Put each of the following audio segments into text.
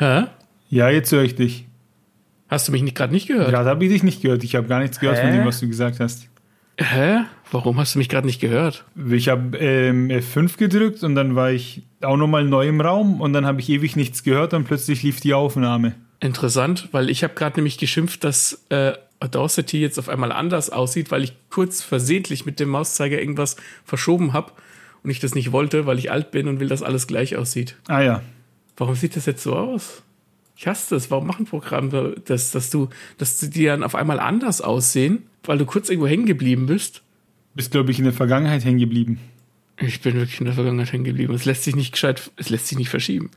Hä? Ja, jetzt höre ich dich. Hast du mich nicht gerade nicht gehört? Gerade habe ich dich nicht gehört. Ich habe gar nichts gehört von Hä? dem, was du gesagt hast. Hä? Warum hast du mich gerade nicht gehört? Ich habe ähm, F5 gedrückt und dann war ich auch nochmal neu im Raum und dann habe ich ewig nichts gehört und plötzlich lief die Aufnahme. Interessant, weil ich habe gerade nämlich geschimpft, dass äh, Audacity jetzt auf einmal anders aussieht, weil ich kurz versehentlich mit dem Mauszeiger irgendwas verschoben habe und ich das nicht wollte, weil ich alt bin und will, dass alles gleich aussieht. Ah ja. Warum sieht das jetzt so aus? Ich hasse das. Warum machen Programme das, dass du, dass die dann auf einmal anders aussehen, weil du kurz irgendwo hängen geblieben bist? Bist, glaube ich, in der Vergangenheit hängen geblieben. Ich bin wirklich in der Vergangenheit hängen geblieben. Es lässt sich nicht gescheit, es lässt sich nicht verschieben.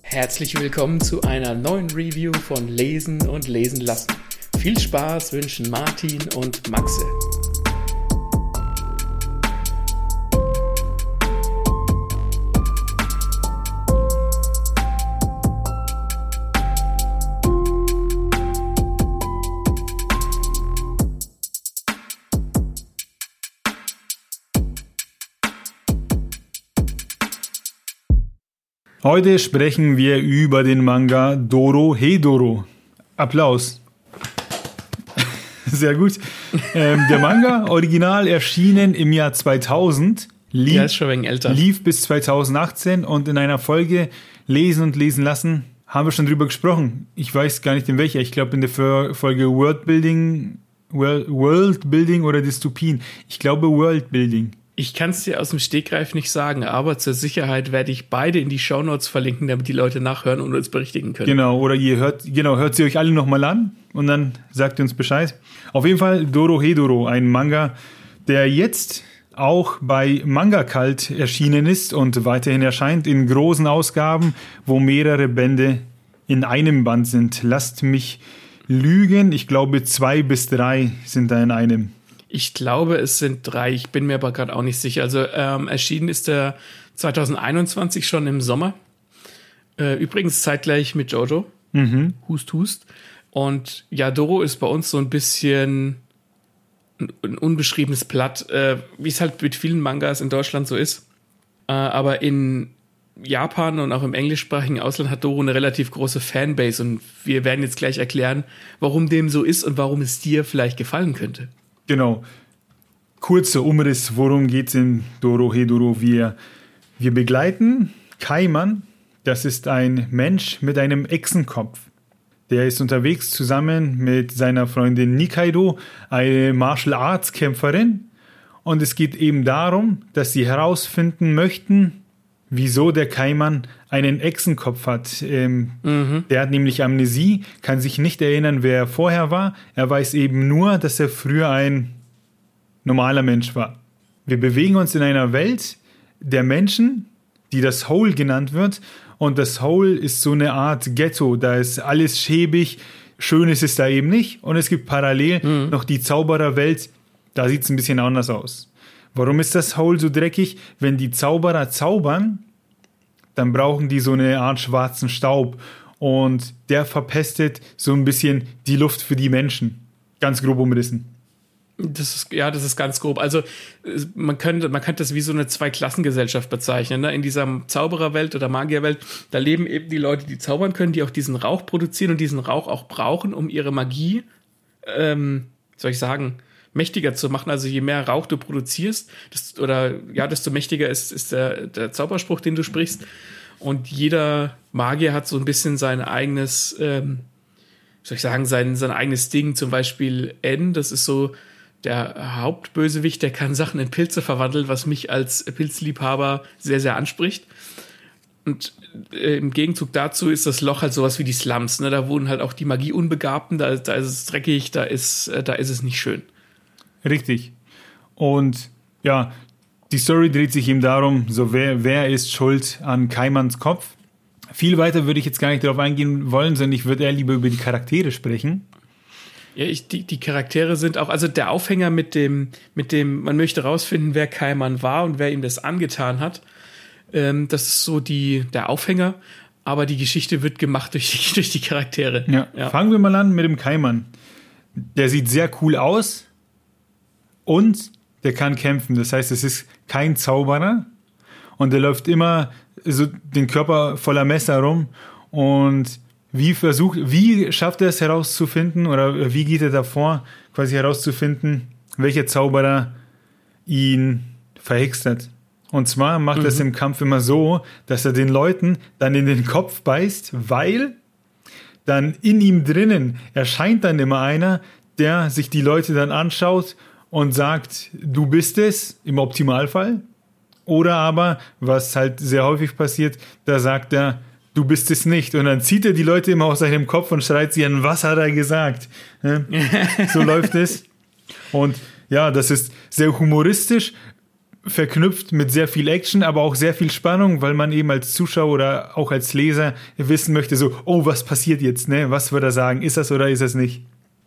Herzlich willkommen zu einer neuen Review von Lesen und Lesen lassen. Viel Spaß wünschen Martin und Maxe. Heute sprechen wir über den Manga Doro Hedoro. Applaus. Sehr gut. Ähm, der Manga, original erschienen im Jahr 2000, lief, Ja, ist schon wenig älter. lief bis 2018 und in einer Folge Lesen und Lesen lassen haben wir schon drüber gesprochen. Ich weiß gar nicht in welcher. Ich glaube in der Fo- Folge Worldbuilding, World, Worldbuilding oder Dystopien. Ich glaube Worldbuilding. Ich kann es dir aus dem Stegreif nicht sagen, aber zur Sicherheit werde ich beide in die Shownotes verlinken, damit die Leute nachhören und uns berichtigen können. Genau, oder ihr hört, genau, hört sie euch alle nochmal an und dann sagt ihr uns Bescheid. Auf jeden Fall Doro Hedoro, ein Manga, der jetzt auch bei Manga Cult erschienen ist und weiterhin erscheint in großen Ausgaben, wo mehrere Bände in einem Band sind. Lasst mich lügen, ich glaube zwei bis drei sind da in einem. Ich glaube, es sind drei. Ich bin mir aber gerade auch nicht sicher. Also ähm, erschienen ist der 2021 schon im Sommer. Äh, übrigens zeitgleich mit Jojo. Hust, hust. Und ja, Doro ist bei uns so ein bisschen ein, ein unbeschriebenes Blatt, äh, wie es halt mit vielen Mangas in Deutschland so ist. Äh, aber in Japan und auch im englischsprachigen Ausland hat Doro eine relativ große Fanbase und wir werden jetzt gleich erklären, warum dem so ist und warum es dir vielleicht gefallen könnte. Genau. Kurzer Umriss, worum geht's in Doro Hedoro? Wir, wir begleiten Kaiman, das ist ein Mensch mit einem Echsenkopf. Der ist unterwegs zusammen mit seiner Freundin Nikaido, eine Martial Arts Kämpferin. Und es geht eben darum, dass sie herausfinden möchten, wieso der Kaiman einen Echsenkopf hat. Ähm, Der hat nämlich Amnesie, kann sich nicht erinnern, wer er vorher war. Er weiß eben nur, dass er früher ein normaler Mensch war. Wir bewegen uns in einer Welt der Menschen, die das Hole genannt wird. Und das Hole ist so eine Art Ghetto. Da ist alles schäbig. Schön ist es da eben nicht. Und es gibt parallel noch die Zaubererwelt. Da sieht es ein bisschen anders aus. Warum ist das Hole so dreckig? Wenn die Zauberer zaubern, dann brauchen die so eine Art schwarzen Staub. Und der verpestet so ein bisschen die Luft für die Menschen. Ganz grob umrissen. Das ist, ja, das ist ganz grob. Also, äh, man könnte, man könnte das wie so eine Zweiklassengesellschaft bezeichnen. Ne? In dieser Zaubererwelt oder Magierwelt, da leben eben die Leute, die zaubern können, die auch diesen Rauch produzieren und diesen Rauch auch brauchen, um ihre Magie, ähm, soll ich sagen, mächtiger zu machen. Also je mehr Rauch du produzierst, desto, oder ja, desto mächtiger ist, ist der, der Zauberspruch, den du sprichst. Und jeder Magier hat so ein bisschen sein eigenes, ähm, soll ich sagen, sein, sein eigenes Ding. Zum Beispiel N, das ist so der Hauptbösewicht, der kann Sachen in Pilze verwandeln, was mich als Pilzliebhaber sehr, sehr anspricht. Und äh, im Gegenzug dazu ist das Loch halt sowas wie die Slums. Ne? Da wohnen halt auch die Magieunbegabten, da, da ist es dreckig, da ist, äh, da ist es nicht schön. Richtig. Und ja, die Story dreht sich eben darum, so wer, wer ist schuld an Kaimans Kopf. Viel weiter würde ich jetzt gar nicht darauf eingehen wollen, sondern ich würde eher lieber über die Charaktere sprechen. Ja, ich, die, die Charaktere sind auch, also der Aufhänger mit dem, mit dem, man möchte rausfinden, wer Kaiman war und wer ihm das angetan hat. Ähm, das ist so die, der Aufhänger, aber die Geschichte wird gemacht durch die, durch die Charaktere. Ja. Fangen wir mal an mit dem Kaiman. Der sieht sehr cool aus und der kann kämpfen. Das heißt, es ist kein Zauberer und der läuft immer so den Körper voller Messer rum und wie versucht, wie schafft er es herauszufinden oder wie geht er davor, quasi herauszufinden, welcher Zauberer ihn verhext hat? Und zwar macht mhm. er es im Kampf immer so, dass er den Leuten dann in den Kopf beißt, weil dann in ihm drinnen erscheint dann immer einer, der sich die Leute dann anschaut und sagt, du bist es im Optimalfall. Oder aber, was halt sehr häufig passiert, da sagt er, du bist es nicht. Und dann zieht er die Leute immer aus seinem Kopf und schreit sie an, was hat er gesagt? so läuft es. Und ja, das ist sehr humoristisch, verknüpft mit sehr viel Action, aber auch sehr viel Spannung, weil man eben als Zuschauer oder auch als Leser wissen möchte, so, oh, was passiert jetzt, ne? Was wird er sagen? Ist das oder ist das nicht?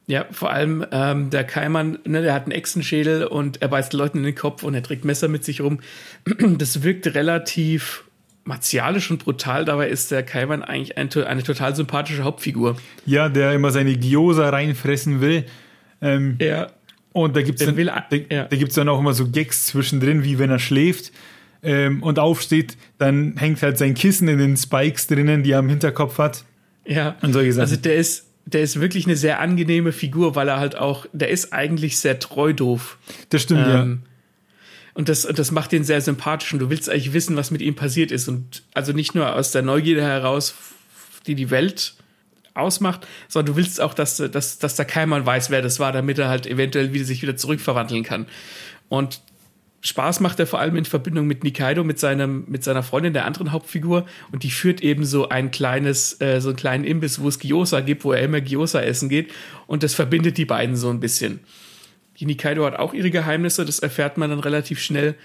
Ja, vor allem ähm, der Keimann, ne, der hat einen Echsenschädel und er beißt Leuten in den Kopf und er trägt Messer mit sich rum. Das wirkt relativ martialisch und brutal. Dabei ist der Keimann eigentlich ein, eine total sympathische Hauptfigur. Ja, der immer seine Gyoza reinfressen will. Ähm, ja. Und da gibt es dann, will, da, ja. da gibt's dann auch immer so Gags zwischendrin, wie wenn er schläft ähm, und aufsteht, dann hängt halt sein Kissen in den Spikes drinnen, die er am Hinterkopf hat. Ja. Und solche Sachen. Also der ist, der ist wirklich eine sehr angenehme Figur, weil er halt auch, der ist eigentlich sehr treu doof. Das stimmt, ähm, ja. Und das, das macht ihn sehr sympathisch und du willst eigentlich wissen, was mit ihm passiert ist. Und also nicht nur aus der Neugierde heraus, die die Welt ausmacht, sondern du willst auch, dass, dass, dass da keiner weiß, wer das war, damit er halt eventuell wieder sich wieder zurückverwandeln kann. Und Spaß macht er vor allem in Verbindung mit Nikaido, mit seinem, mit seiner Freundin, der anderen Hauptfigur. Und die führt eben so ein kleines, äh, so einen kleinen Imbiss, wo es Gyoza gibt, wo er immer Gyoza essen geht. Und das verbindet die beiden so ein bisschen. Die Nikaido hat auch ihre Geheimnisse, das erfährt man dann relativ schnell.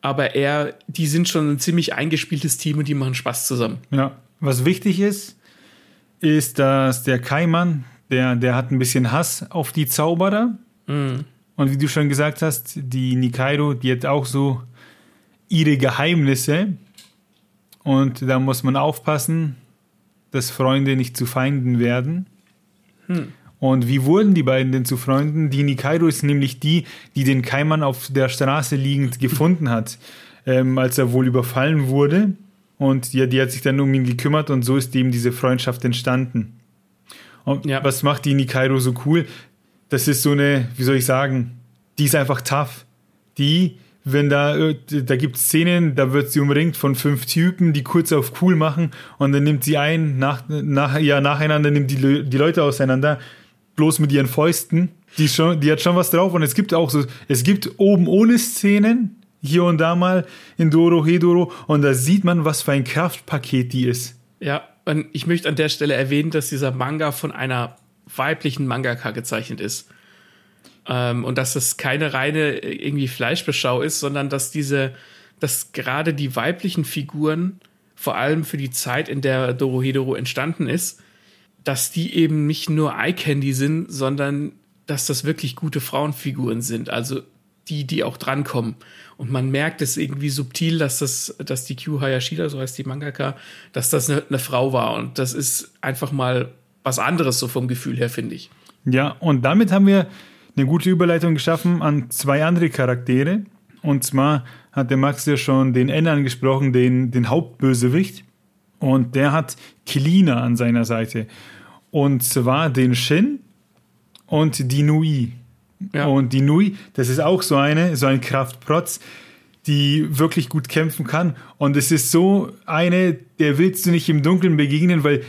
Aber er, die sind schon ein ziemlich eingespieltes Team und die machen Spaß zusammen. Ja. Was wichtig ist, ist, dass der Kaiman, der, der hat ein bisschen Hass auf die Zauberer. Mhm. Und wie du schon gesagt hast, die Nikaido, die hat auch so ihre Geheimnisse. Und da muss man aufpassen, dass Freunde nicht zu Feinden werden. Hm. Und wie wurden die beiden denn zu Freunden? Die Nikaido ist nämlich die, die den Kaiman auf der Straße liegend gefunden hat, ähm, als er wohl überfallen wurde. Und ja, die hat sich dann um ihn gekümmert und so ist eben diese Freundschaft entstanden. Und ja. was macht die Nikaido so cool? Das ist so eine, wie soll ich sagen, die ist einfach tough. Die, wenn da, äh, da gibt es Szenen, da wird sie umringt von fünf Typen, die kurz auf cool machen und dann nimmt sie ein, nach, nach, ja, nacheinander nimmt die, die Leute auseinander, bloß mit ihren Fäusten. Die, schon, die hat schon was drauf und es gibt auch so, es gibt oben ohne Szenen, hier und da mal in Doro Hedoro und da sieht man, was für ein Kraftpaket die ist. Ja, und ich möchte an der Stelle erwähnen, dass dieser Manga von einer weiblichen Mangaka gezeichnet ist. Ähm, und dass das keine reine äh, irgendwie Fleischbeschau ist, sondern dass diese, dass gerade die weiblichen Figuren, vor allem für die Zeit, in der Dorohedoro entstanden ist, dass die eben nicht nur Eye Candy sind, sondern dass das wirklich gute Frauenfiguren sind. Also die, die auch drankommen. Und man merkt es irgendwie subtil, dass das, dass die Q Hayashida, so heißt die Mangaka, dass das eine, eine Frau war. Und das ist einfach mal was anderes so vom Gefühl her, finde ich. Ja, und damit haben wir eine gute Überleitung geschaffen an zwei andere Charaktere. Und zwar hat der Max ja schon den N angesprochen, den, den Hauptbösewicht. Und der hat Kilina an seiner Seite. Und zwar den Shin und die Nui. Ja. Und die Nui, das ist auch so eine, so ein Kraftprotz, die wirklich gut kämpfen kann. Und es ist so eine, der willst du nicht im Dunkeln begegnen, weil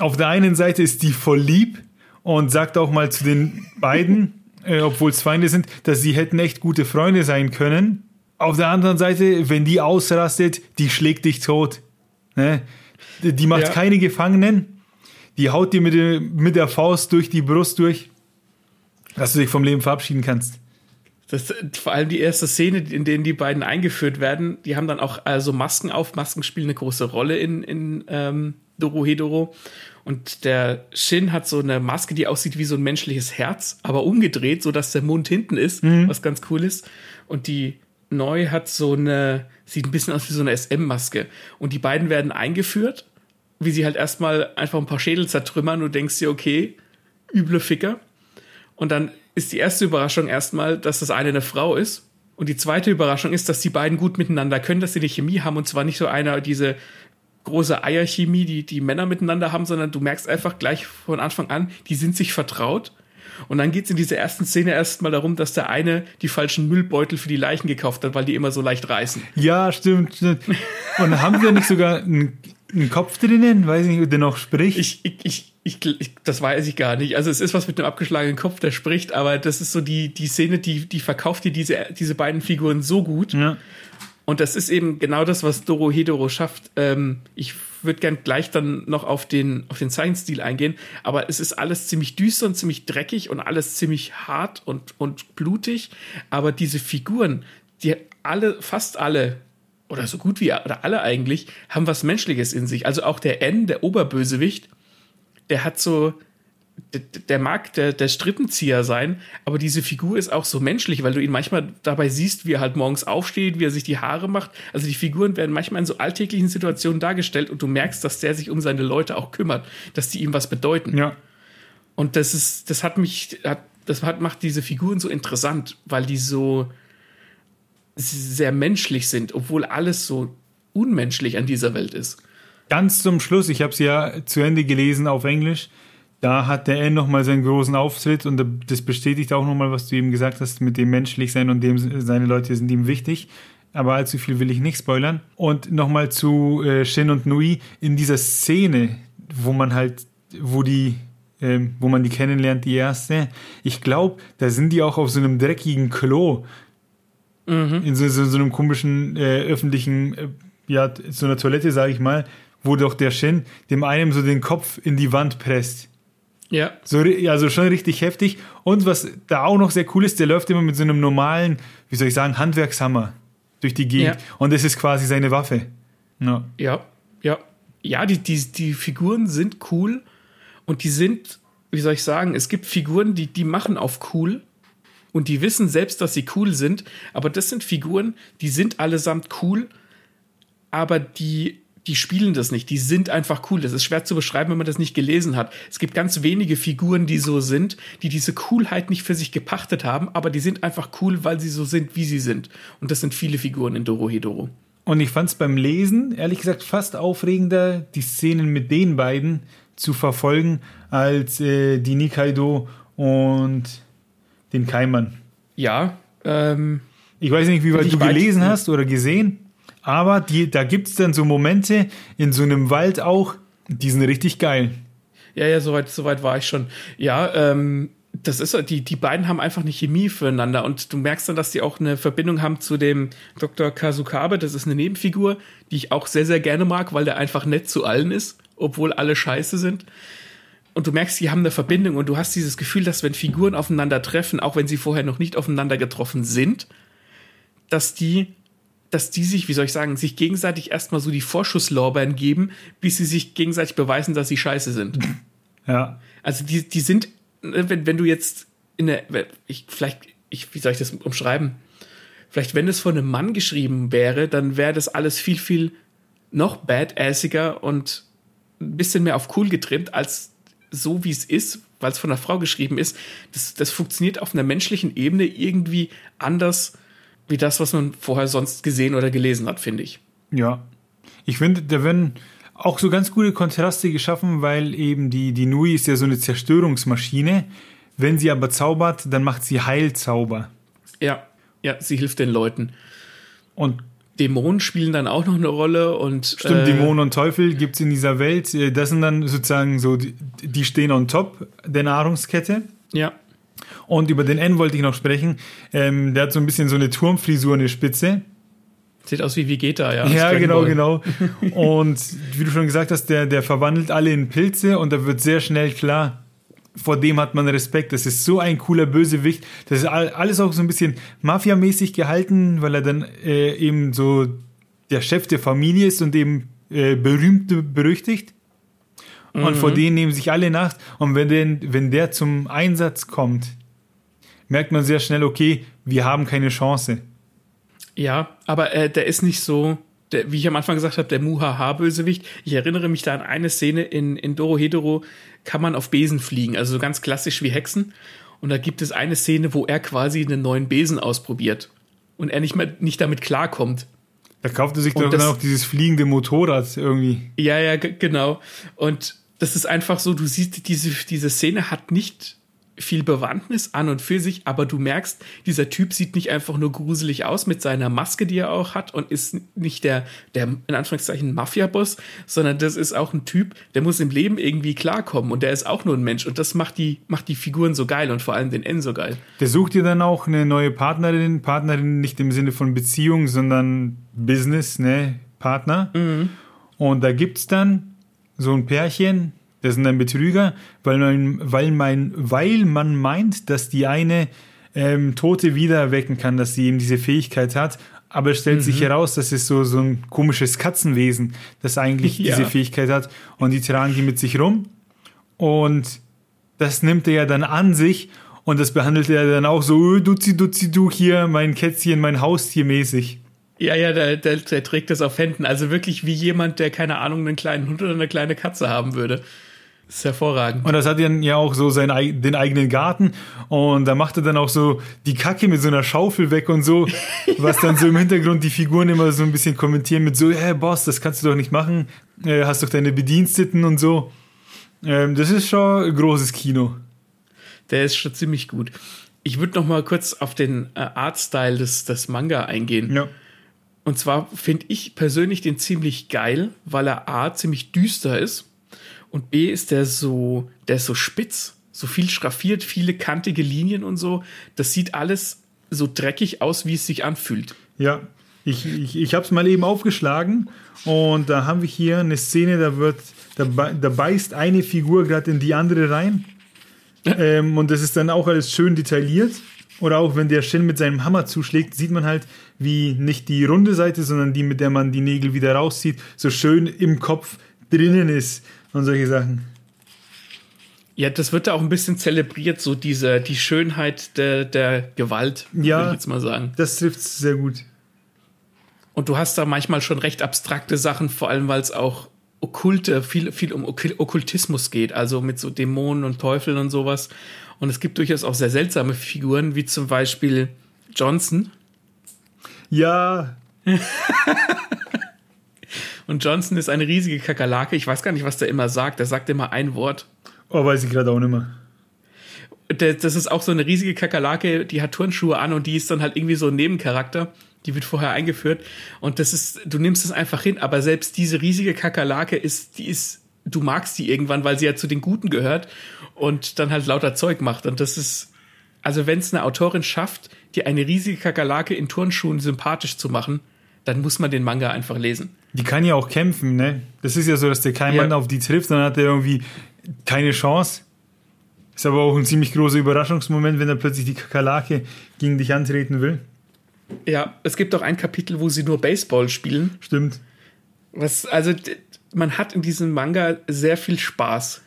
auf der einen Seite ist die voll lieb und sagt auch mal zu den beiden, äh, obwohl es Feinde sind, dass sie hätten echt gute Freunde sein können. Auf der anderen Seite, wenn die ausrastet, die schlägt dich tot. Ne? Die macht ja. keine Gefangenen. Die haut dir mit, der, mit der Faust durch die Brust durch, dass du dich vom Leben verabschieden kannst. Das, vor allem die erste Szene, in der die beiden eingeführt werden, die haben dann auch also Masken auf. Masken spielen eine große Rolle in, in ähm, Dorohedoro. Und der Shin hat so eine Maske, die aussieht wie so ein menschliches Herz, aber umgedreht, so dass der Mund hinten ist, mhm. was ganz cool ist. Und die Neu hat so eine, sieht ein bisschen aus wie so eine SM-Maske. Und die beiden werden eingeführt, wie sie halt erstmal einfach ein paar Schädel zertrümmern und denkst dir, okay, üble Ficker. Und dann ist die erste Überraschung erstmal, dass das eine eine Frau ist Und die zweite Überraschung ist, dass die beiden gut miteinander können, dass sie eine Chemie haben und zwar nicht so einer, diese große Eierchemie, die die Männer miteinander haben, sondern du merkst einfach gleich von Anfang an, die sind sich vertraut. Und dann geht es in dieser ersten Szene erstmal darum, dass der eine die falschen Müllbeutel für die Leichen gekauft hat, weil die immer so leicht reißen. Ja, stimmt, stimmt. Und haben wir nicht sogar einen, einen Kopf drinnen? Weiß ich nicht, der noch spricht? Ich, ich, ich, ich, ich, das weiß ich gar nicht. Also es ist was mit einem abgeschlagenen Kopf, der spricht, aber das ist so die, die Szene, die, die verkauft dir diese, diese beiden Figuren so gut. Ja. Und das ist eben genau das, was Doro Hedoro schafft. Ähm, ich würde gern gleich dann noch auf den, auf den Zeichenstil eingehen, aber es ist alles ziemlich düster und ziemlich dreckig und alles ziemlich hart und, und blutig. Aber diese Figuren, die alle, fast alle, oder so gut wie oder alle eigentlich, haben was Menschliches in sich. Also auch der N, der Oberbösewicht, der hat so, der, mag der, der Strippenzieher sein, aber diese Figur ist auch so menschlich, weil du ihn manchmal dabei siehst, wie er halt morgens aufsteht, wie er sich die Haare macht. Also die Figuren werden manchmal in so alltäglichen Situationen dargestellt und du merkst, dass der sich um seine Leute auch kümmert, dass die ihm was bedeuten. Ja. Und das ist, das hat mich, hat, das hat, macht diese Figuren so interessant, weil die so sehr menschlich sind, obwohl alles so unmenschlich an dieser Welt ist. Ganz zum Schluss, ich habe es ja zu Ende gelesen auf Englisch, da hat der N nochmal seinen großen Auftritt und das bestätigt auch nochmal, was du eben gesagt hast, mit dem menschlich sein und dem seine Leute sind ihm wichtig. Aber allzu viel will ich nicht spoilern. Und nochmal zu äh, Shin und Nui in dieser Szene, wo man halt, wo die, äh, wo man die kennenlernt, die erste. Ich glaube, da sind die auch auf so einem dreckigen Klo. Mhm. In so, so, so, einem komischen äh, öffentlichen, äh, ja, so einer Toilette, sage ich mal, wo doch der Shin dem einen so den Kopf in die Wand presst. Ja. So, also schon richtig heftig. Und was da auch noch sehr cool ist, der läuft immer mit so einem normalen, wie soll ich sagen, Handwerkshammer durch die Gegend. Ja. Und das ist quasi seine Waffe. Ja, ja. Ja, ja die, die, die Figuren sind cool und die sind, wie soll ich sagen, es gibt Figuren, die, die machen auf cool und die wissen selbst, dass sie cool sind, aber das sind Figuren, die sind allesamt cool, aber die die spielen das nicht. Die sind einfach cool. Das ist schwer zu beschreiben, wenn man das nicht gelesen hat. Es gibt ganz wenige Figuren, die so sind, die diese Coolheit nicht für sich gepachtet haben, aber die sind einfach cool, weil sie so sind, wie sie sind. Und das sind viele Figuren in Doro Hedoro. Und ich fand es beim Lesen, ehrlich gesagt, fast aufregender, die Szenen mit den beiden zu verfolgen, als äh, die Nikaido und den Keimann. Ja, ähm, Ich weiß nicht, wie weit du gelesen hast oder gesehen. Aber die, da gibt es dann so Momente in so einem Wald auch, die sind richtig geil. Ja, ja, soweit so weit war ich schon. Ja, ähm, das ist die, die beiden haben einfach eine Chemie füreinander und du merkst dann, dass die auch eine Verbindung haben zu dem Dr. Kazukabe. Das ist eine Nebenfigur, die ich auch sehr, sehr gerne mag, weil der einfach nett zu allen ist, obwohl alle scheiße sind. Und du merkst, die haben eine Verbindung und du hast dieses Gefühl, dass wenn Figuren aufeinandertreffen, auch wenn sie vorher noch nicht aufeinander getroffen sind, dass die dass die sich, wie soll ich sagen, sich gegenseitig erstmal so die Vorschusslorbeeren geben, bis sie sich gegenseitig beweisen, dass sie scheiße sind. Ja. Also die, die sind, ne, wenn, wenn du jetzt in der, ich, vielleicht, ich, wie soll ich das umschreiben? Vielleicht, wenn es von einem Mann geschrieben wäre, dann wäre das alles viel, viel noch badassiger und ein bisschen mehr auf cool getrimmt, als so wie es ist, weil es von einer Frau geschrieben ist. Das, das funktioniert auf einer menschlichen Ebene irgendwie anders wie das, was man vorher sonst gesehen oder gelesen hat, finde ich. Ja. Ich finde, da werden auch so ganz gute Kontraste geschaffen, weil eben die, die Nui ist ja so eine Zerstörungsmaschine. Wenn sie aber zaubert, dann macht sie Heilzauber. Ja, ja, sie hilft den Leuten. Und Dämonen spielen dann auch noch eine Rolle und. Stimmt, äh, Dämonen und Teufel gibt es in dieser Welt. Das sind dann sozusagen so, die, die stehen on top der Nahrungskette. Ja. Und über den N wollte ich noch sprechen. Ähm, der hat so ein bisschen so eine Turmfrisur in der Spitze. Sieht aus wie Vegeta, ja. Ja, genau, genau. Und wie du schon gesagt hast, der, der verwandelt alle in Pilze und da wird sehr schnell klar, vor dem hat man Respekt. Das ist so ein cooler Bösewicht. Das ist alles auch so ein bisschen mafiamäßig gehalten, weil er dann äh, eben so der Chef der Familie ist und eben äh, berühmt, berüchtigt. Und mhm. vor denen nehmen sich alle Nacht. Und wenn, den, wenn der zum Einsatz kommt, merkt man sehr schnell, okay, wir haben keine Chance. Ja, aber äh, der ist nicht so, der, wie ich am Anfang gesagt habe, der Muhaha-Bösewicht. Ich erinnere mich da an eine Szene in, in Doro Hedoro, kann man auf Besen fliegen, also so ganz klassisch wie Hexen. Und da gibt es eine Szene, wo er quasi einen neuen Besen ausprobiert. und er nicht mehr nicht damit klarkommt. Da kauft er sich dann auch dieses fliegende Motorrad irgendwie. Ja, ja, genau. Und das ist einfach so, du siehst, diese, diese Szene hat nicht viel Bewandtnis an und für sich, aber du merkst, dieser Typ sieht nicht einfach nur gruselig aus mit seiner Maske, die er auch hat und ist nicht der, der in Anführungszeichen Mafia-Boss, sondern das ist auch ein Typ, der muss im Leben irgendwie klarkommen und der ist auch nur ein Mensch und das macht die, macht die Figuren so geil und vor allem den N so geil. Der sucht dir dann auch eine neue Partnerin, Partnerin nicht im Sinne von Beziehung, sondern Business, ne, Partner. Und da gibt's dann so ein Pärchen, das sind dann Betrüger, weil man, weil mein, weil man meint, dass die eine ähm, Tote wieder erwecken kann, dass sie eben diese Fähigkeit hat. Aber es stellt sich heraus, das ist so, so ein komisches Katzenwesen, das eigentlich Ja. diese Fähigkeit hat. Und die tragen die mit sich rum. Und das nimmt er ja dann an sich und das behandelt er dann auch so, "Ö, Duzi, Duzi, du hier, mein Kätzchen, mein Haustier mäßig. Ja, ja, der, der, der trägt das auf Händen. Also wirklich wie jemand, der, keine Ahnung, einen kleinen Hund oder eine kleine Katze haben würde. Das ist hervorragend. Und das hat dann ja auch so sein, ei- den eigenen Garten und da macht er dann auch so die Kacke mit so einer Schaufel weg und so, was dann so im Hintergrund die Figuren immer so ein bisschen kommentieren mit so, hey Boss, das kannst du doch nicht machen, äh, hast doch deine Bediensteten und so. Ähm, das ist schon großes Kino. Der ist schon ziemlich gut. Ich würde noch mal kurz auf den äh, Artstyle des, des Manga eingehen. Ja. Und zwar finde ich persönlich den ziemlich geil, weil er A ziemlich düster ist und B ist der so, der ist so spitz, so viel schraffiert, viele kantige Linien und so. Das sieht alles so dreckig aus, wie es sich anfühlt. Ja, ich, ich, ich habe es mal eben aufgeschlagen und da haben wir hier eine Szene, da wird, da, da beißt eine Figur gerade in die andere rein ähm, und das ist dann auch alles schön detailliert. Oder auch wenn der Shin mit seinem Hammer zuschlägt, sieht man halt, wie nicht die runde Seite, sondern die, mit der man die Nägel wieder rauszieht, so schön im Kopf drinnen ist und solche Sachen. Ja, das wird da auch ein bisschen zelebriert, so diese, die Schönheit der, der Gewalt, Ja. würde ich jetzt mal sagen. Das trifft sehr gut. Und du hast da manchmal schon recht abstrakte Sachen, vor allem weil es auch okkulte, viel, viel um Okk- Okkultismus geht, also mit so Dämonen und Teufeln und sowas. Und es gibt durchaus auch sehr seltsame Figuren, wie zum Beispiel Johnson. Ja, Und Johnson ist eine riesige Kakerlake. Ich weiß gar nicht, was der immer sagt. Der sagt immer ein Wort. oh, weiß ich gerade auch nicht mehr. Das ist auch so eine riesige Kakerlake, die hat Turnschuhe an und die ist dann halt irgendwie so ein Nebencharakter. Die wird vorher eingeführt. Und das ist, du nimmst es einfach hin, aber selbst diese riesige Kakerlake ist, die ist, du magst die irgendwann, weil sie ja zu den Guten gehört und dann halt lauter Zeug macht. Und das ist, also wenn es eine Autorin schafft, dir eine riesige Kakerlake in Turnschuhen sympathisch zu machen, dann muss man den Manga einfach lesen. Die kann ja auch kämpfen, ne? Das ist ja so, dass der kein Ja. Mann auf die trifft, dann hat er irgendwie keine Chance. Ist aber auch ein ziemlich großer Überraschungsmoment, wenn er plötzlich die Kakerlake gegen dich antreten will. Ja, es gibt auch ein Kapitel, wo sie nur Baseball spielen. Stimmt. Was, also, man hat in diesem Manga sehr viel Spaß.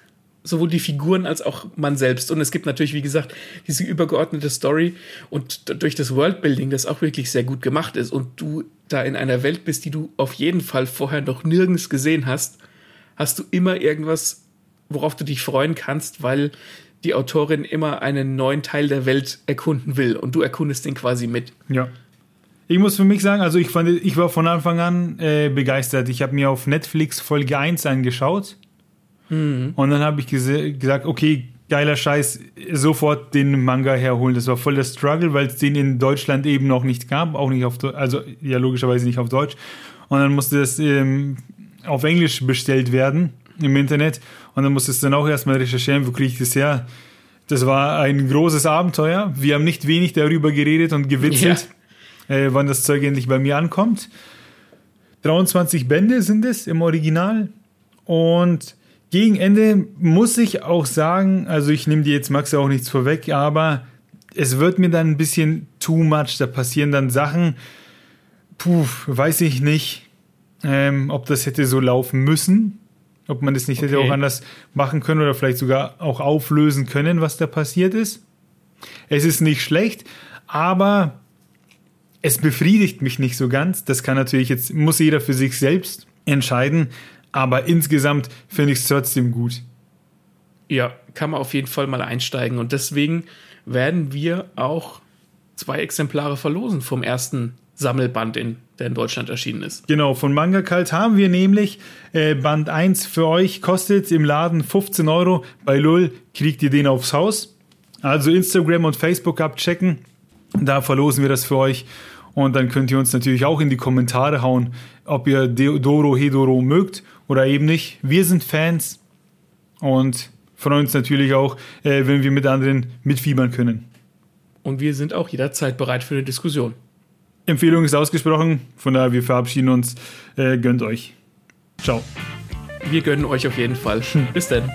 Sowohl die Figuren als auch man selbst. Und es gibt natürlich, wie gesagt, diese übergeordnete Story und durch das Worldbuilding, das auch wirklich sehr gut gemacht ist und du da in einer Welt bist, die du auf jeden Fall vorher noch nirgends gesehen hast, hast du immer irgendwas, worauf du dich freuen kannst, weil die Autorin immer einen neuen Teil der Welt erkunden will und du erkundest den quasi mit. Ja. Ich muss für mich sagen, also ich fand, ich war von Anfang an äh, begeistert. Ich habe mir auf Netflix Folge 1 angeschaut und dann habe ich gesagt, okay, geiler Scheiß, sofort den Manga herholen. Das war voll der Struggle, weil es den in Deutschland eben noch nicht gab, auch nicht auf, Deu- also ja logischerweise nicht auf Deutsch. Und dann musste das ähm, auf Englisch bestellt werden im Internet und dann musste es dann auch erstmal recherchieren, wo kriege ich das her. Das war ein großes Abenteuer. Wir haben nicht wenig darüber geredet und gewitzelt, äh, wann das Zeug endlich bei mir ankommt. 23 Bände sind es im Original. Und gegen Ende muss ich auch sagen, also ich nehme dir jetzt Max auch nichts vorweg, aber es wird mir dann ein bisschen too much. Da passieren dann Sachen, puh, weiß ich nicht, ähm, ob das hätte so laufen müssen. Ob man das nicht hätte Okay. auch anders machen können oder vielleicht sogar auch auflösen können, was da passiert ist. Es ist nicht schlecht, aber es befriedigt mich nicht so ganz. Das kann natürlich jetzt, muss jeder für sich selbst entscheiden. Aber insgesamt finde ich es trotzdem gut. Ja, kann man auf jeden Fall mal einsteigen. Und deswegen werden wir auch zwei Exemplare verlosen vom ersten Sammelband, in, der in Deutschland erschienen ist. Genau, von Manga Cult haben wir nämlich äh, Band 1 für euch, kostet im Laden 15 Euro. Bei Lull kriegt ihr den aufs Haus. Also Instagram und Facebook abchecken. Da verlosen wir das für euch. Und dann könnt ihr uns natürlich auch in die Kommentare hauen, ob ihr Doro Hedoro mögt oder eben nicht. Wir sind Fans und freuen uns natürlich auch, äh, wenn wir mit anderen mitfiebern können. Und wir sind auch jederzeit bereit für eine Diskussion. Empfehlung ist ausgesprochen, von daher wir verabschieden uns. Äh, gönnt euch. Ciao. Wir gönnen euch auf jeden Fall. Bis dann.